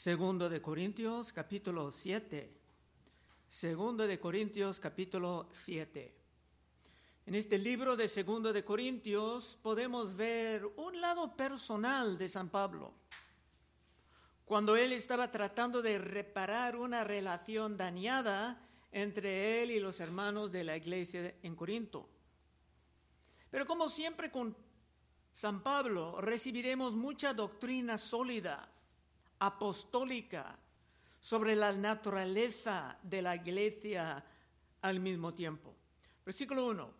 Segundo de Corintios capítulo 7. Segundo de Corintios capítulo 7. En este libro de Segundo de Corintios podemos ver un lado personal de San Pablo. Cuando él estaba tratando de reparar una relación dañada entre él y los hermanos de la iglesia en Corinto. Pero como siempre con San Pablo recibiremos mucha doctrina sólida, apostólica, sobre la naturaleza de la iglesia al mismo tiempo. Versículo 1.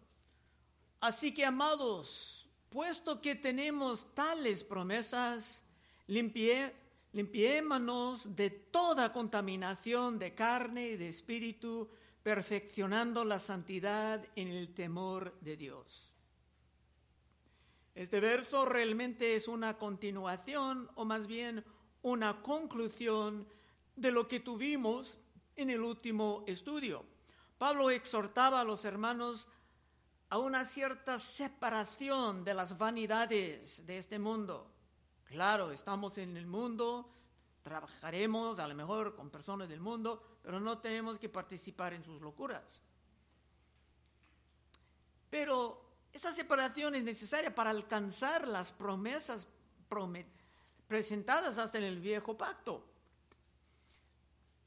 Así que, amados, puesto que tenemos tales promesas, limpié, limpiémonos de toda contaminación de carne y de espíritu, perfeccionando la santidad en el temor de Dios. Este verso realmente es una continuación o más bien una conclusión de lo que tuvimos en el último estudio. Pablo exhortaba a los hermanos a una cierta separación de las vanidades de este mundo. Claro, estamos en el mundo, trabajaremos a lo mejor con personas del mundo, pero no tenemos que participar en sus locuras. Pero esa separación es necesaria para alcanzar las promesas presentadas hasta en el viejo pacto.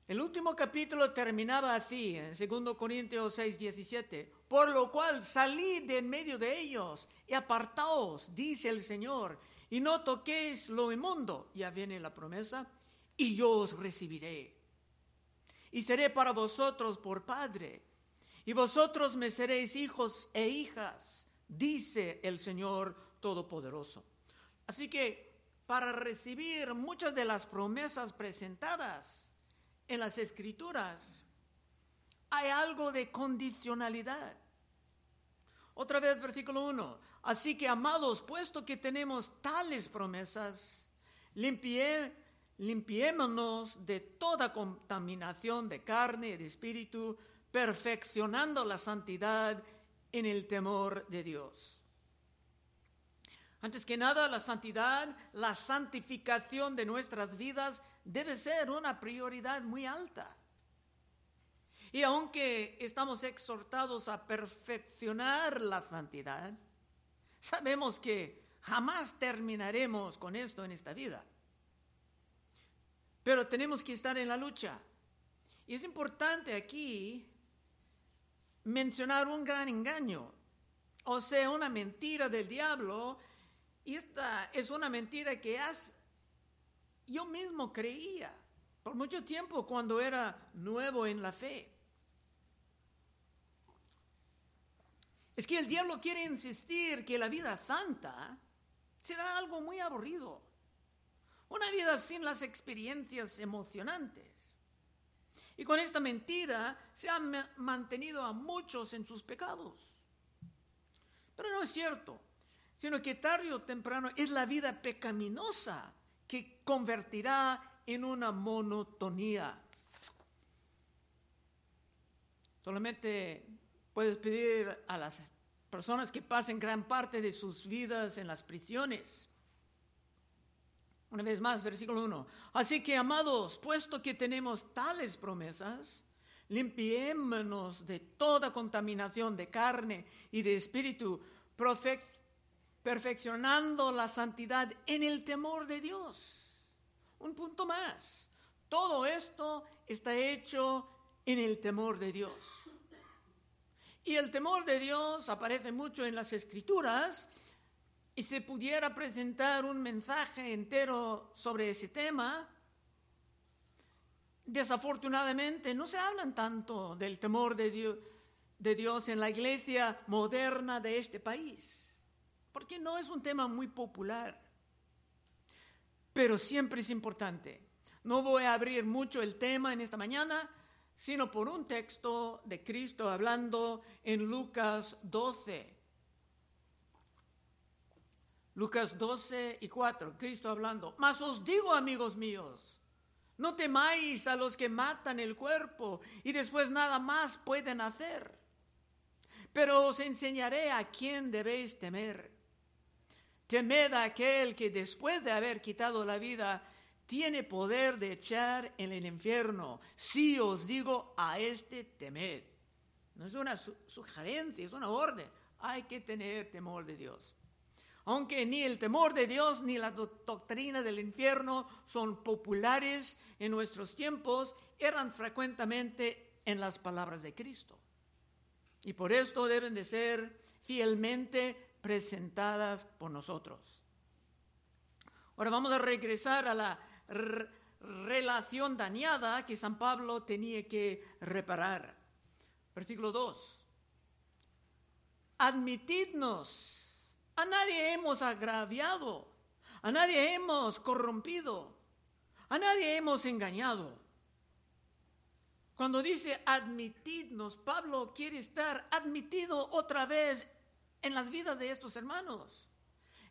El último capítulo terminaba así, en 2 Corintios 6, 17. Por lo cual salid de en medio de ellos y apartaos, dice el Señor, y no toquéis lo inmundo. Ya viene la promesa, y yo os recibiré. Y seré para vosotros por Padre, y vosotros me seréis hijos e hijas, dice el Señor Todopoderoso. Así que para recibir muchas de las promesas presentadas, en las escrituras hay algo de condicionalidad. Otra vez, versículo 1. Así que, amados, puesto que tenemos tales promesas, limpié, limpiémonos de toda contaminación de carne y de espíritu, perfeccionando la santidad en el temor de Dios. Antes que nada, la santidad, la santificación de nuestras vidas debe ser una prioridad muy alta. Y aunque estamos exhortados a perfeccionar la santidad, sabemos que jamás terminaremos con esto en esta vida. Pero tenemos que estar en la lucha. Y es importante aquí mencionar un gran engaño, o sea, una mentira del diablo. Y esta es una mentira que has yo mismo creía por mucho tiempo cuando era nuevo en la fe. Es que el diablo quiere insistir que la vida santa será algo muy aburrido. Una vida sin las experiencias emocionantes. Y con esta mentira se ha mantenido a muchos en sus pecados. Pero no es cierto, sino que tarde o temprano es la vida pecaminosa que convertirá en una monotonía. Solamente puedes pedir a las personas que pasen gran parte de sus vidas en las prisiones. Una vez más, versículo 1. Así que, amados, puesto que tenemos tales promesas, limpiémonos de toda contaminación de carne y de espíritu, perfeccionando la santidad en el temor de Dios. Un punto más. Todo esto está hecho en el temor de Dios. Y el temor de Dios aparece mucho en las escrituras y se pudiera presentar un mensaje entero sobre ese tema. Desafortunadamente no se hablan tanto del temor de Dios, de Dios en la iglesia moderna de este país porque no es un tema muy popular, pero siempre es importante. No voy a abrir mucho el tema en esta mañana, sino por un texto de Cristo hablando en Lucas 12. Lucas 12 y 4, Cristo hablando. Mas os digo, amigos míos, no temáis a los que matan el cuerpo y después nada más pueden hacer. Pero os enseñaré a quién debéis temer. Temed a aquel que después de haber quitado la vida, tiene poder de echar en el infierno. Si os digo a este temed. No es una sugerencia, es una orden. Hay que tener temor de Dios. Aunque ni el temor de Dios ni la doctrina del infierno son populares en nuestros tiempos, eran frecuentemente en las palabras de Cristo. Y por esto deben de ser fielmente presentadas por nosotros. Ahora vamos a regresar a la relación dañada que San Pablo tenía que reparar. Versículo 2. Admitidnos. A nadie hemos agraviado. A nadie hemos corrompido. A nadie hemos engañado. Cuando dice admitidnos, Pablo quiere estar admitido otra vez en las vidas de estos hermanos,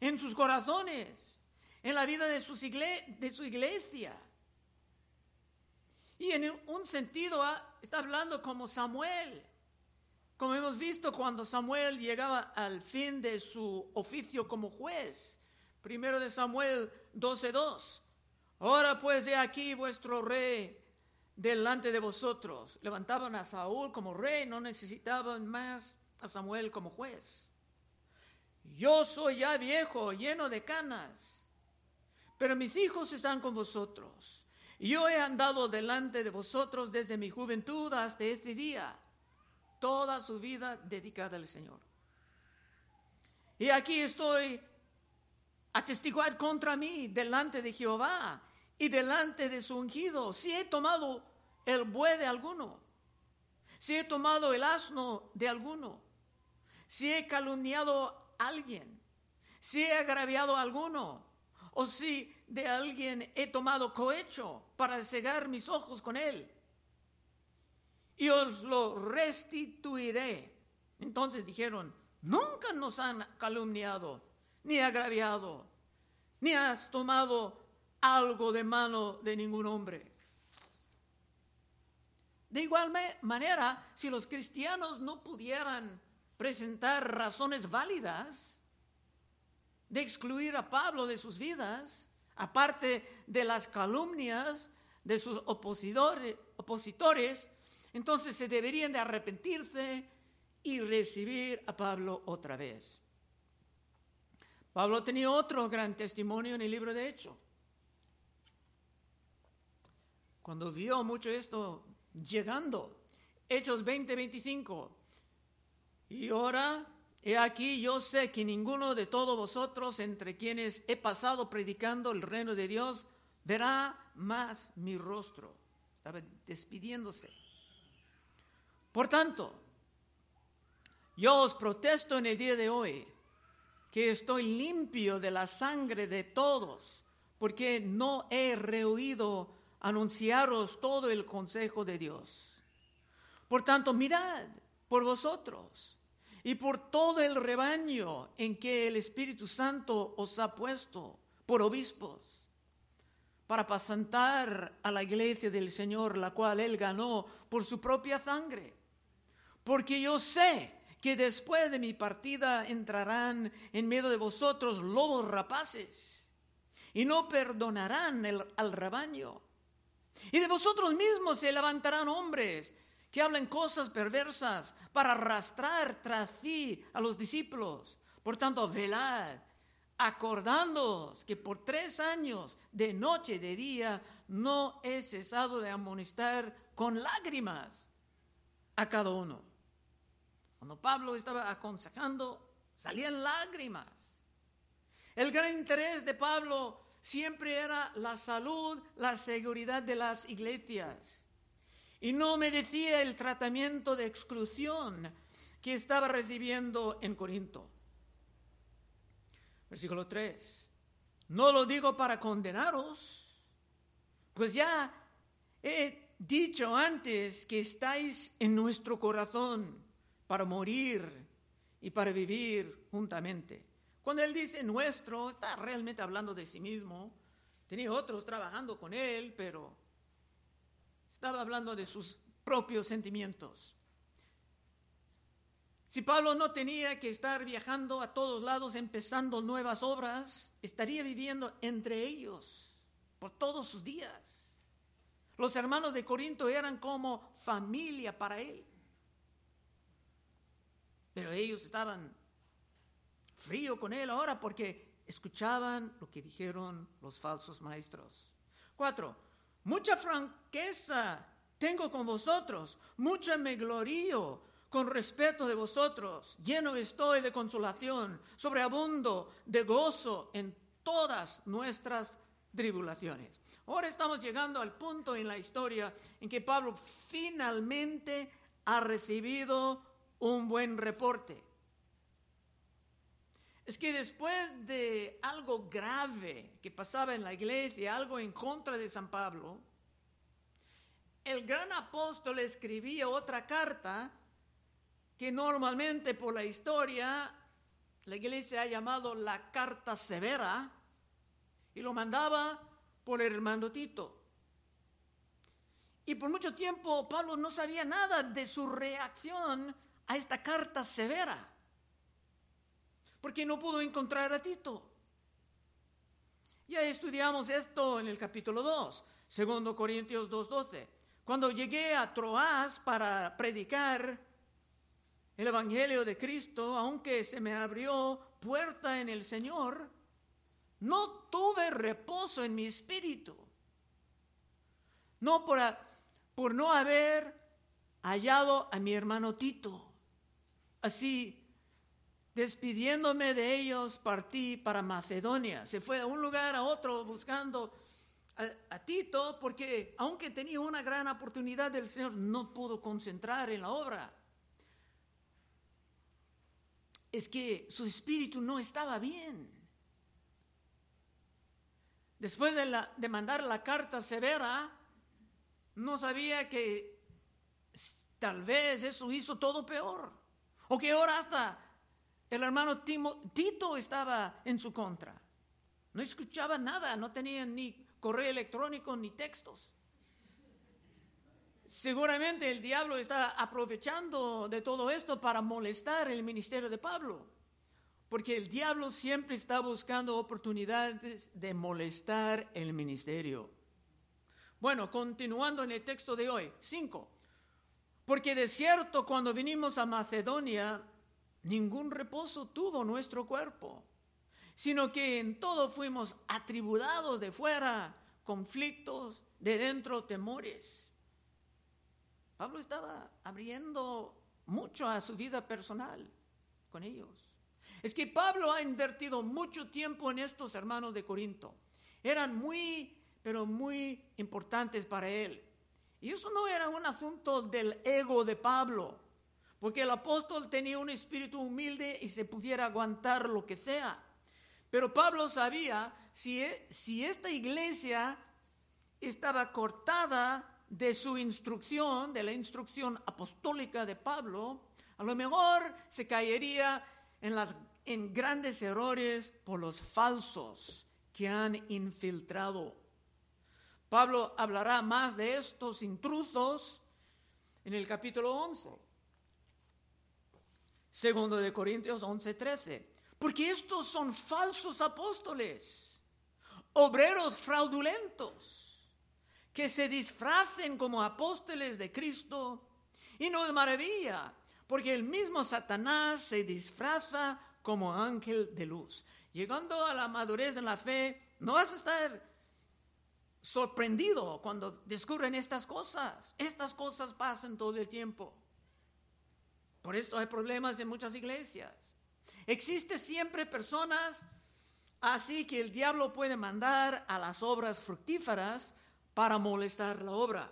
en sus corazones, en la vida de, de su iglesia. Y en un sentido ah, está hablando como Samuel, como hemos visto cuando Samuel llegaba al fin de su oficio como juez. Primero de Samuel 12.2. Ahora pues he aquí vuestro rey delante de vosotros. Levantaban a Saúl como rey, no necesitaban más a Samuel como juez. Yo soy ya viejo, lleno de canas, pero mis hijos están con vosotros yo he andado delante de vosotros desde mi juventud hasta este día, toda su vida dedicada al Señor. Y aquí estoy a testiguar contra mí delante de Jehová y delante de su ungido, si he tomado el buey de alguno, si he tomado el asno de alguno, si he calumniado alguien, si he agraviado a alguno, o si de alguien he tomado cohecho para cegar mis ojos con él. Y os lo restituiré. Entonces dijeron, nunca nos han calumniado, ni agraviado, ni has tomado algo de mano de ningún hombre. De igual manera, si los cristianos no pudieran presentar razones válidas de excluir a Pablo de sus vidas, aparte de las calumnias de sus opositores, opositores, entonces se deberían de arrepentirse y recibir a Pablo otra vez. Pablo tenía otro gran testimonio en el libro de Hechos. Cuando vio mucho esto llegando, Hechos 20, 25, y ahora He aquí yo sé que ninguno de todos vosotros entre quienes he pasado predicando el reino de Dios verá más mi rostro. Estaba despidiéndose. Por tanto, yo os protesto en el día de hoy que estoy limpio de la sangre de todos, porque no he rehuido anunciaros todo el consejo de Dios. Por tanto, mirad por vosotros y por todo el rebaño en que el Espíritu Santo os ha puesto por obispos, para pasantar a la iglesia del Señor, la cual Él ganó por su propia sangre. Porque yo sé que después de mi partida entrarán en medio de vosotros lobos rapaces y no perdonarán al rebaño. Y de vosotros mismos se levantarán hombres que hablan cosas perversas para arrastrar tras sí a los discípulos. Por tanto, velad, acordándoos que por tres años, de noche y de día, no he cesado de amonestar con lágrimas a cada uno. Cuando Pablo estaba aconsejando, salían lágrimas. El gran interés de Pablo siempre era la salud, la seguridad de las iglesias y no merecía el tratamiento de exclusión que estaba recibiendo en Corinto. Versículo 3. No lo digo para condenaros, pues ya he dicho antes que estáis en nuestro corazón para morir y para vivir juntamente. Cuando él dice nuestro, está realmente hablando de sí mismo. Tenía otros trabajando con él, pero estaba hablando de sus propios sentimientos. Si Pablo no tenía que estar viajando a todos lados empezando nuevas obras, estaría viviendo entre ellos. por todos sus días. Los hermanos de Corinto eran como familia para él. Pero ellos estaban frío con él ahora porque escuchaban lo que dijeron los falsos maestros. Cuatro, mucha franqueza tengo con vosotros, mucha me glorío con respeto de vosotros, lleno estoy de consolación, sobreabundo de gozo en todas nuestras tribulaciones. Ahora estamos llegando al punto en la historia en que Pablo finalmente ha recibido un buen reporte. Es que después de algo grave que pasaba en la iglesia, algo en contra de San Pablo, el gran apóstol escribía otra carta que normalmente por la historia la iglesia ha llamado la carta severa y lo mandaba por el hermano Tito. Y por mucho tiempo Pablo no sabía nada de su reacción a esta carta severa, porque no pudo encontrar a Tito. Ya estudiamos esto en el capítulo 2, segundo Corintios 2.12. Cuando llegué a Troas para predicar el Evangelio de Cristo, aunque se me abrió puerta en el Señor, no tuve reposo en mi espíritu. No por, por no haber hallado a mi hermano Tito. Así, despidiéndome de ellos, partí para Macedonia. Se fue a un lugar a otro buscando a, a, Tito porque aunque tenía una gran oportunidad del Señor, no pudo concentrar en la obra. Es que su espíritu no estaba bien. Después de, la, de mandar la carta severa, no sabía que tal vez eso hizo todo peor. O que ahora hasta el hermano Tito estaba en su contra. No escuchaba nada, no tenía ni correo electrónico ni textos. Seguramente el diablo está aprovechando de todo esto para molestar el ministerio de Pablo, porque el diablo siempre está buscando oportunidades de molestar el ministerio. Bueno, continuando en el texto de hoy, 5. Porque de cierto, cuando vinimos a Macedonia, ningún reposo tuvo nuestro cuerpo, sino que en todo fuimos atribulados de fuera, conflictos, de dentro temores. Pablo estaba abriendo mucho a su vida personal con ellos. Es que Pablo ha invertido mucho tiempo en estos hermanos de Corinto. Eran muy, pero muy importantes para él. Y eso no era un asunto del ego de Pablo, porque el apóstol tenía un espíritu humilde y se pudiera aguantar lo que sea. Pero Pablo sabía si, e, si esta iglesia estaba cortada de su instrucción, de la instrucción apostólica de Pablo, a lo mejor se caería en, las, en grandes errores por los falsos que han infiltrado Pablo hablará más de estos intrusos en el capítulo 11. Segundo de Corintios 11, 13. Porque estos son falsos apóstoles, obreros fraudulentos, que se disfracen como apóstoles de Cristo. Y no es maravilla, porque el mismo Satanás se disfraza como ángel de luz. Llegando a la madurez en la fe, no vas a estar sorprendido cuando descubren estas cosas. Estas cosas pasan todo el tiempo. Por esto hay problemas en muchas iglesias. Existe siempre personas así que el diablo puede mandar a las obras fructíferas para molestar la obra.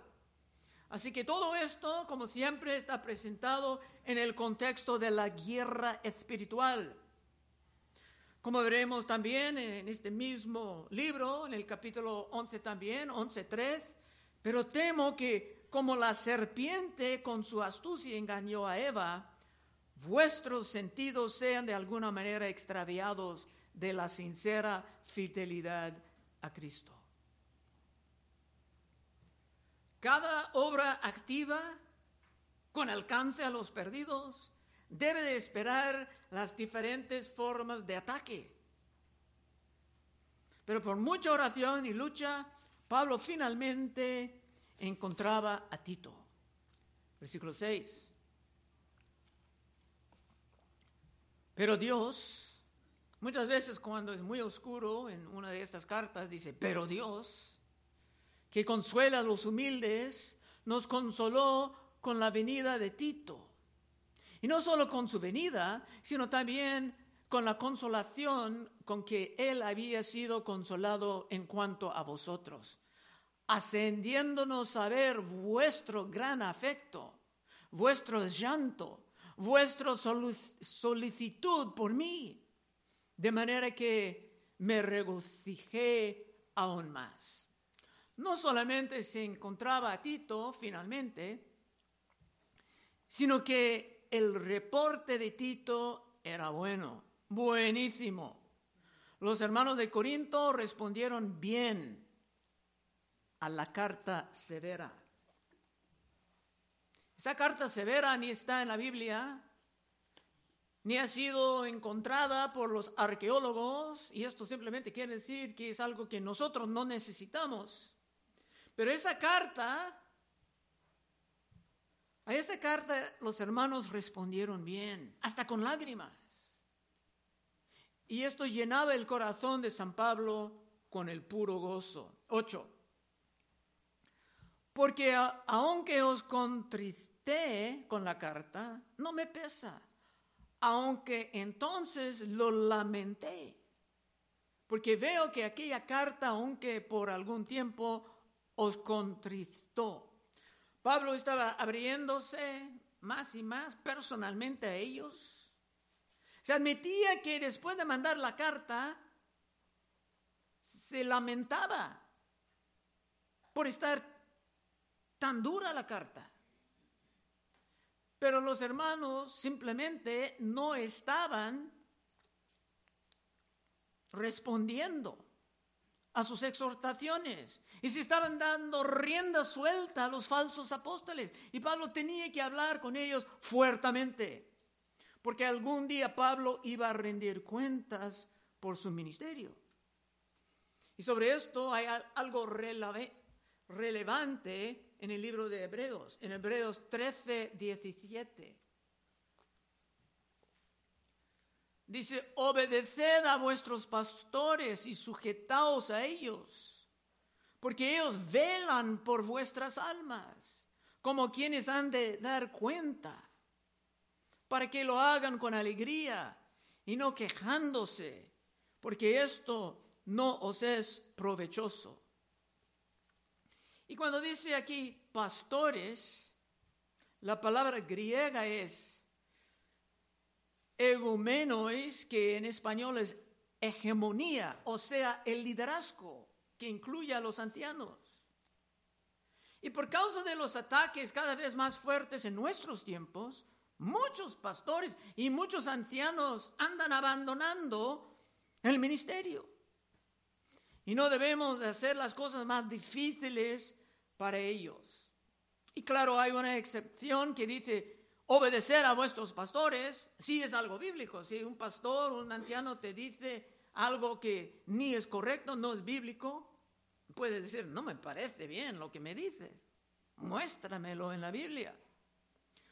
Así que todo esto, como siempre, está presentado en el contexto de la guerra espiritual. Como veremos también en este mismo libro, en el capítulo 11 también, 11.3, pero temo que como la serpiente con su astucia engañó a Eva, vuestros sentidos sean de alguna manera extraviados de la sincera fidelidad a Cristo. Cada obra activa con alcance a los perdidos debe de esperar las diferentes formas de ataque. Pero por mucha oración y lucha, Pablo finalmente encontraba a Tito. Versículo 6. Pero Dios, muchas veces cuando es muy oscuro en una de estas cartas, dice, pero Dios, que consuela a los humildes, nos consoló con la venida de Tito. Y no solo con su venida, sino también con la consolación con que él había sido consolado en cuanto a vosotros, ascendiéndonos a ver vuestro gran afecto, vuestro llanto, vuestra solicitud por mí, de manera que me regocijé aún más. No solamente se encontraba a Tito finalmente, sino que el reporte de Tito era bueno, buenísimo. Los hermanos de Corinto respondieron bien a la carta severa. Esa carta severa ni está en la Biblia, ni ha sido encontrada por los arqueólogos, y esto simplemente quiere decir que es algo que nosotros no necesitamos. Pero esa carta, a esa carta los hermanos respondieron bien, hasta con lágrimas. Y esto llenaba el corazón de San Pablo con el puro gozo. 8. Porque aunque os contristé con la carta, no me pesa, aunque entonces lo lamenté. Porque veo que aquella carta, aunque por algún tiempo os contristó. Pablo estaba abriéndose más y más personalmente a ellos. Se admitía que después de mandar la carta, se lamentaba por estar tan dura la carta. Pero los hermanos simplemente no estaban respondiendo a sus exhortaciones y se estaban dando rienda suelta a los falsos apóstoles. Y Pablo tenía que hablar con ellos fuertemente, porque algún día Pablo iba a rendir cuentas por su ministerio. Y sobre esto hay algo relevante en el libro de Hebreos, en Hebreos 13, 17. Dice, obedeced a vuestros pastores y sujetaos a ellos, porque ellos velan por vuestras almas, como quienes han de dar cuenta, para que lo hagan con alegría y no quejándose, porque esto no os es provechoso. Y cuando dice aquí pastores, la palabra griega es egumenois, que en español es hegemonía, o sea, el liderazgo que incluye a los ancianos. Y por causa de los ataques cada vez más fuertes en nuestros tiempos, muchos pastores y muchos ancianos andan abandonando el ministerio. Y no debemos de hacer las cosas más difíciles para ellos. Y claro, hay una excepción que dice, obedecer a vuestros pastores, sí es algo bíblico. Si un pastor, un anciano te dice algo que ni es correcto, no es bíblico, puede decir, no me parece bien lo que me dices. Muéstramelo en la Biblia.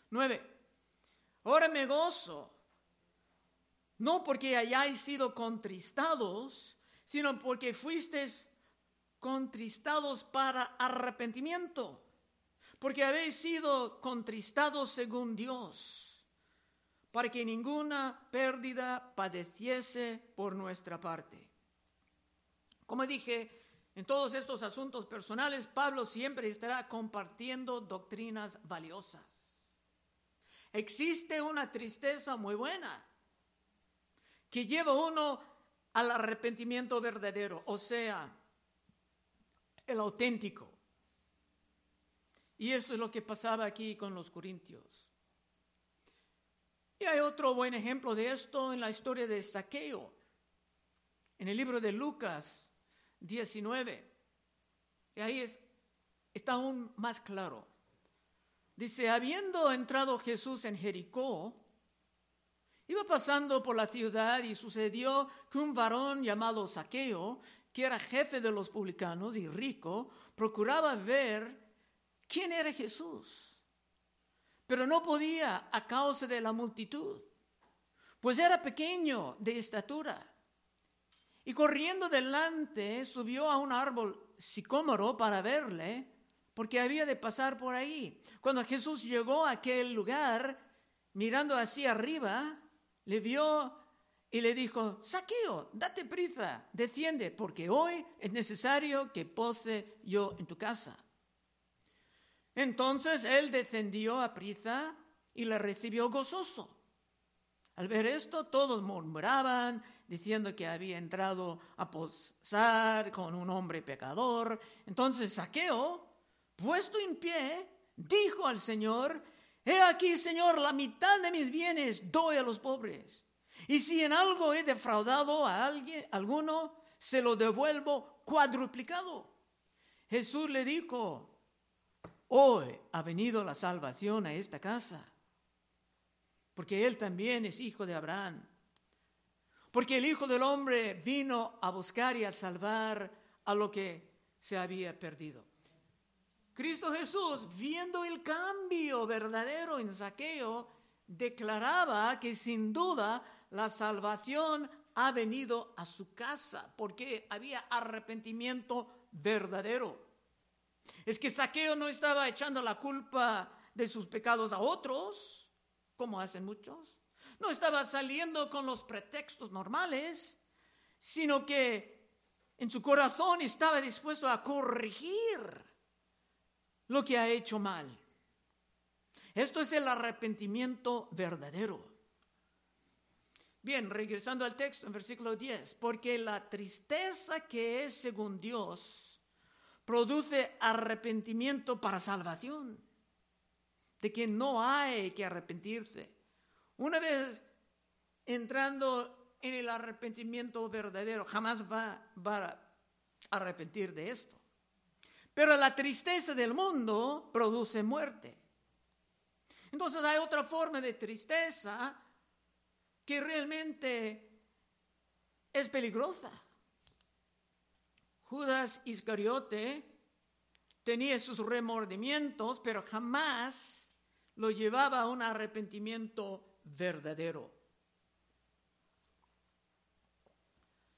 Nueve, ahora me gozo, no porque hayáis sido contristados, sino porque fuisteis contristados para arrepentimiento, porque habéis sido contristados según Dios, para que ninguna pérdida padeciese por nuestra parte. Como dije, en todos estos asuntos personales, Pablo siempre estará compartiendo doctrinas valiosas. Existe una tristeza muy buena que lleva uno al arrepentimiento verdadero, o sea, el auténtico. Y eso es lo que pasaba aquí con los corintios. Y hay otro buen ejemplo de esto en la historia de Saqueo, en el libro de Lucas 19. Y ahí es, está aún más claro. Dice, habiendo entrado Jesús en Jericó, iba pasando por la ciudad y sucedió que un varón llamado Saqueo, que era jefe de los publicanos y rico, procuraba ver quién era Jesús, pero no podía a causa de la multitud, pues era pequeño de estatura. Y corriendo delante subió a un árbol sicómoro para verle, porque había de pasar por ahí. Cuando Jesús llegó a aquel lugar, mirando hacia arriba, le vio y le dijo, Saqueo, date prisa, desciende, porque hoy es necesario que pose yo en tu casa. Entonces él descendió a prisa y le recibió gozoso. Al ver esto, todos murmuraban, diciendo que había entrado a posar con un hombre pecador. Entonces Saqueo, puesto en pie, dijo al Señor, He aquí, Señor, la mitad de mis bienes doy a los pobres. Y si en algo he defraudado a alguien, alguno, se lo devuelvo cuadruplicado. Jesús le dijo, hoy ha venido la salvación a esta casa, porque él también es hijo de Abraham. Porque el Hijo del Hombre vino a buscar y a salvar a lo que se había perdido. Cristo Jesús, viendo el cambio verdadero en saqueo, declaraba que sin duda la salvación ha venido a su casa porque había arrepentimiento verdadero. Es que Saqueo no estaba echando la culpa de sus pecados a otros, como hacen muchos. No estaba saliendo con los pretextos normales, sino que en su corazón estaba dispuesto a corregir lo que ha hecho mal. Esto es el arrepentimiento verdadero. Bien, regresando al texto en versículo 10, porque la tristeza que es según Dios produce arrepentimiento para salvación, de que no hay que arrepentirse. Una vez entrando en el arrepentimiento verdadero, jamás va, va a arrepentir de esto. Pero la tristeza del mundo produce muerte. Entonces hay otra forma de tristeza que realmente es peligrosa. Judas Iscariote tenía sus remordimientos, pero jamás lo llevaba a un arrepentimiento verdadero.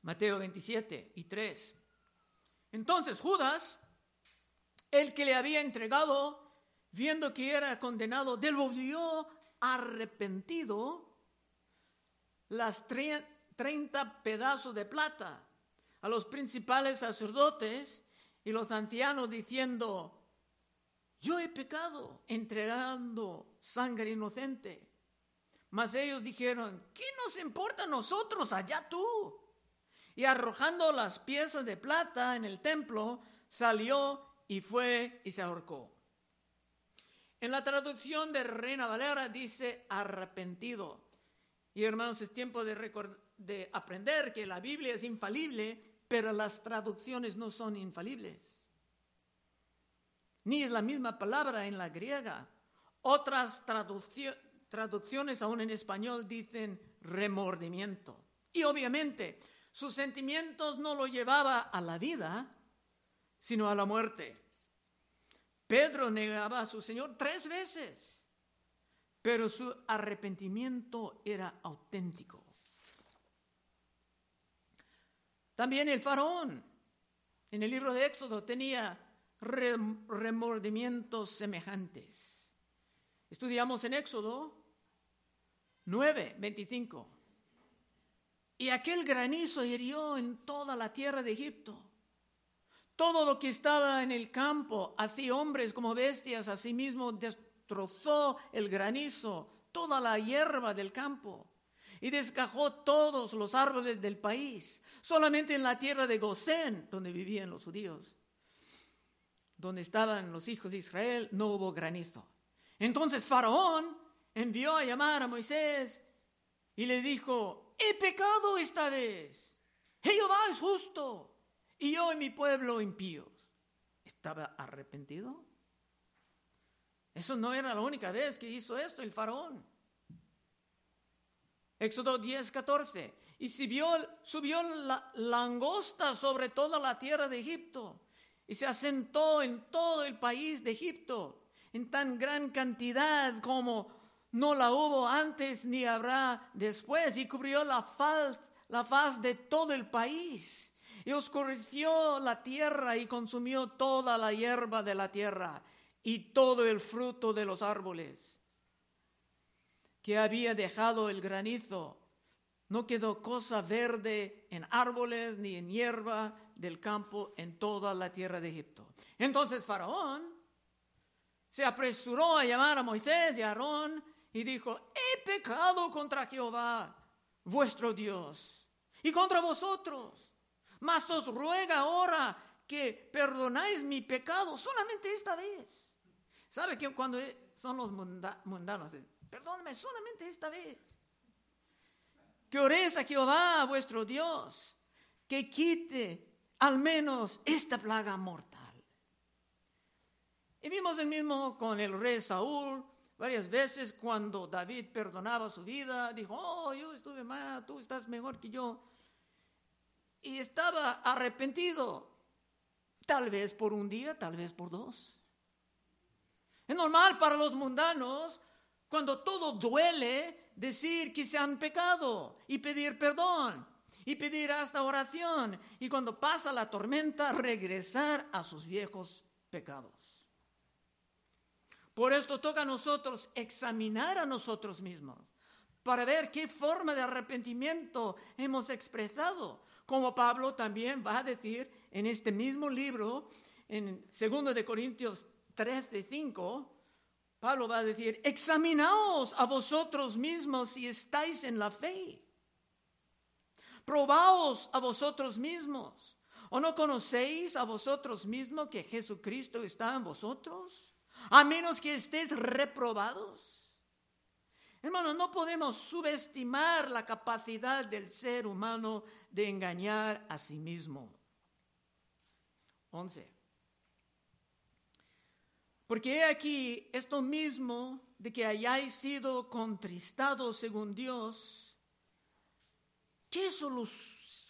Mateo 27 y 3. Entonces Judas, el que le había entregado, viendo que era condenado, devolvió arrepentido las treinta pedazos de plata a los principales sacerdotes y los ancianos diciendo, yo he pecado entregando sangre inocente. Mas ellos dijeron, ¿qué nos importa a nosotros? Allá tú. Y arrojando las piezas de plata en el templo, salió y fue y se ahorcó. En la traducción de Reina Valera dice arrepentido. Y hermanos, es tiempo de, de aprender que la Biblia es infalible, pero las traducciones no son infalibles. Ni es la misma palabra en la griega. Otras traducciones, aún en español, dicen remordimiento. Y obviamente, sus sentimientos no lo llevaba a la vida, sino a la muerte. Pedro negaba a su Señor tres veces pero su arrepentimiento era auténtico. También el faraón en el libro de Éxodo tenía remordimientos semejantes. Estudiamos en Éxodo 9, 25. Y aquel granizo hirió en toda la tierra de Egipto. Todo lo que estaba en el campo, así hombres como bestias, asimismo trozó el granizo, toda la hierba del campo y desgajó todos los árboles del país. Solamente en la tierra de Gosén, donde vivían los judíos, donde estaban los hijos de Israel, no hubo granizo. Entonces Faraón envió a llamar a Moisés y le dijo, he pecado esta vez. Jehová es justo y yo y mi pueblo impíos. ¿Estaba arrepentido? Eso no era la única vez que hizo esto el faraón. Éxodo 10, 14. Y subió, la langosta sobre toda la tierra de Egipto y se asentó en todo el país de Egipto en tan gran cantidad como no la hubo antes ni habrá después y cubrió la faz de todo el país y oscureció la tierra y consumió toda la hierba de la tierra y todo el fruto de los árboles que había dejado el granizo. No quedó cosa verde en árboles ni en hierba del campo en toda la tierra de Egipto. Entonces Faraón se apresuró a llamar a Moisés y a Aarón y dijo, he pecado contra Jehová, vuestro Dios, y contra vosotros. Mas os ruega ahora que perdonáis mi pecado solamente esta vez. ¿Sabe que cuando son los mundanos? Perdóname solamente esta vez. Que oréis a Jehová, vuestro Dios, que quite al menos esta plaga mortal. Y vimos el mismo con el rey Saúl. Varias veces cuando David perdonaba su vida, dijo, oh, yo estuve mal, tú estás mejor que yo. Y estaba arrepentido, tal vez por un día, tal vez por dos. Es normal para los mundanos cuando todo duele, decir que se han pecado y pedir perdón y pedir hasta oración. Y cuando pasa la tormenta, regresar a sus viejos pecados. Por esto toca a nosotros examinar a nosotros mismos para ver qué forma de arrepentimiento hemos expresado. Como Pablo también va a decir en este mismo libro, en 2 de Corintios 13, 5, Pablo va a decir, examinaos a vosotros mismos si estáis en la fe. Probaos a vosotros mismos. ¿O no conocéis a vosotros mismos que Jesucristo está en vosotros? A menos que estéis reprobados. Hermanos, no podemos subestimar la capacidad del ser humano de engañar a sí mismo. 11. Porque he aquí esto mismo de que hayáis sido contristados según Dios, ¿qué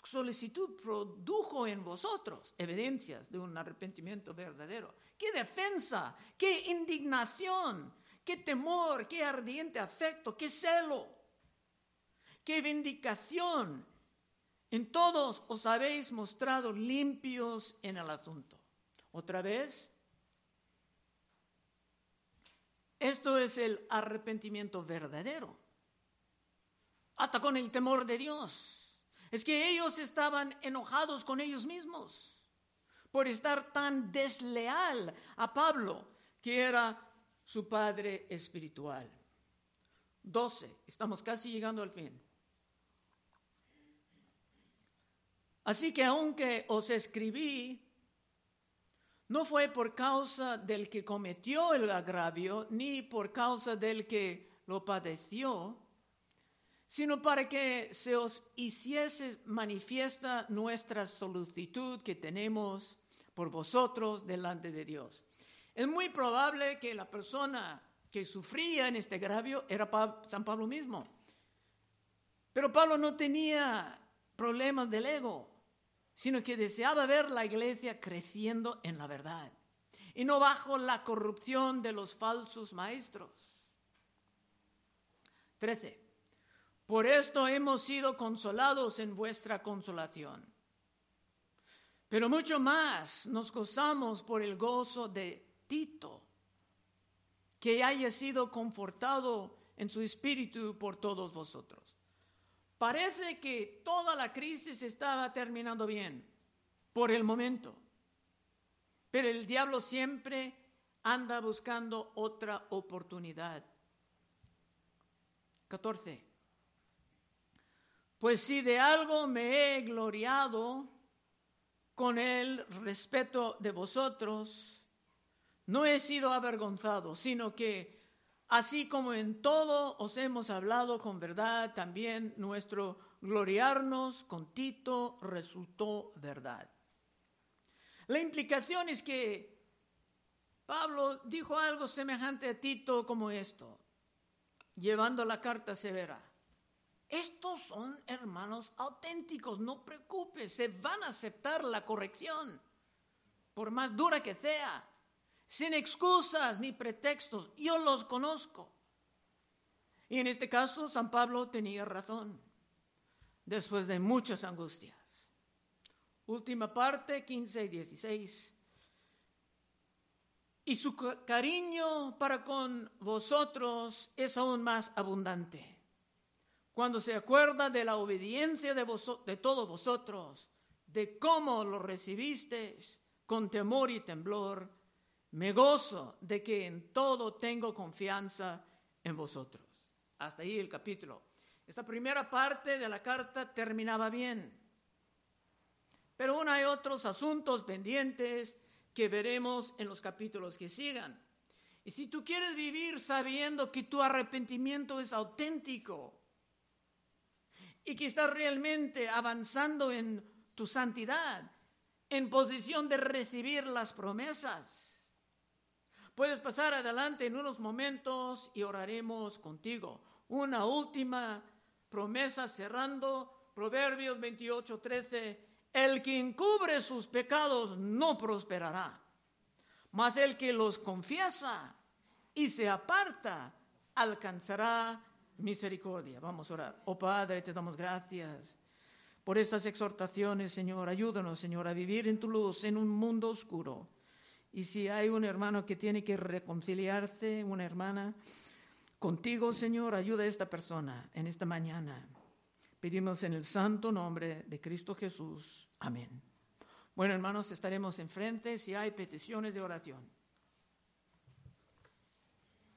solicitud produjo en vosotros? Evidencias de un arrepentimiento verdadero. ¿Qué defensa? ¿Qué indignación? ¿Qué temor? ¿Qué ardiente afecto? ¿Qué celo? ¿Qué vindicación? En todos os habéis mostrado limpios en el asunto. Otra vez, Esto es el arrepentimiento verdadero. Hasta con el temor de Dios. Es que ellos estaban enojados con ellos mismos por estar tan desleal a Pablo, que era su padre espiritual. 12. Estamos casi llegando al fin. Así que aunque os escribí no fue por causa del que cometió el agravio, ni por causa del que lo padeció, sino para que se os hiciese manifiesta nuestra solicitud que tenemos por vosotros delante de Dios. Es muy probable que la persona que sufría en este agravio era San Pablo mismo. Pero Pablo no tenía problemas del ego sino que deseaba ver la iglesia creciendo en la verdad y no bajo la corrupción de los falsos maestros. 13. Por esto hemos sido consolados en vuestra consolación. Pero mucho más nos gozamos por el gozo de Tito, que haya sido confortado en su espíritu por todos vosotros. Parece que toda la crisis estaba terminando bien por el momento, pero el diablo siempre anda buscando otra oportunidad. 14. Pues si de algo me he gloriado con el respeto de vosotros, no he sido avergonzado, sino que Así como en todo os hemos hablado con verdad, también nuestro gloriarnos con Tito resultó verdad. La implicación es que Pablo dijo algo semejante a Tito como esto, llevando la carta severa. Estos son hermanos auténticos, no preocupes, se van a aceptar la corrección, por más dura que sea, sin excusas ni pretextos, yo los conozco. Y en este caso, San Pablo tenía razón, después de muchas angustias. Última parte, 15 y 16. Y su cariño para con vosotros es aún más abundante cuando se acuerda de la obediencia de, de todos vosotros, de cómo lo recibisteis con temor y temblor, me gozo de que en todo tengo confianza en vosotros. Hasta ahí el capítulo. Esta primera parte de la carta terminaba bien. Pero aún hay otros asuntos pendientes que veremos en los capítulos que sigan. Y si tú quieres vivir sabiendo que tu arrepentimiento es auténtico, y que estás realmente avanzando en tu santidad, en posición de recibir las promesas. Puedes pasar adelante en unos momentos y oraremos contigo. Una última promesa cerrando Proverbios 28, 13. El que encubre sus pecados no prosperará, mas el que los confiesa y se aparta alcanzará misericordia. Vamos a orar. Oh Padre, te damos gracias por estas exhortaciones, Señor. Ayúdanos, Señor, a vivir en tu luz en un mundo oscuro. Y si hay un hermano que tiene que reconciliarse, una hermana, contigo, Señor, ayuda a esta persona en esta mañana. Pedimos en el santo nombre de Cristo Jesús. Amén. Bueno, hermanos, estaremos enfrente si hay peticiones de oración.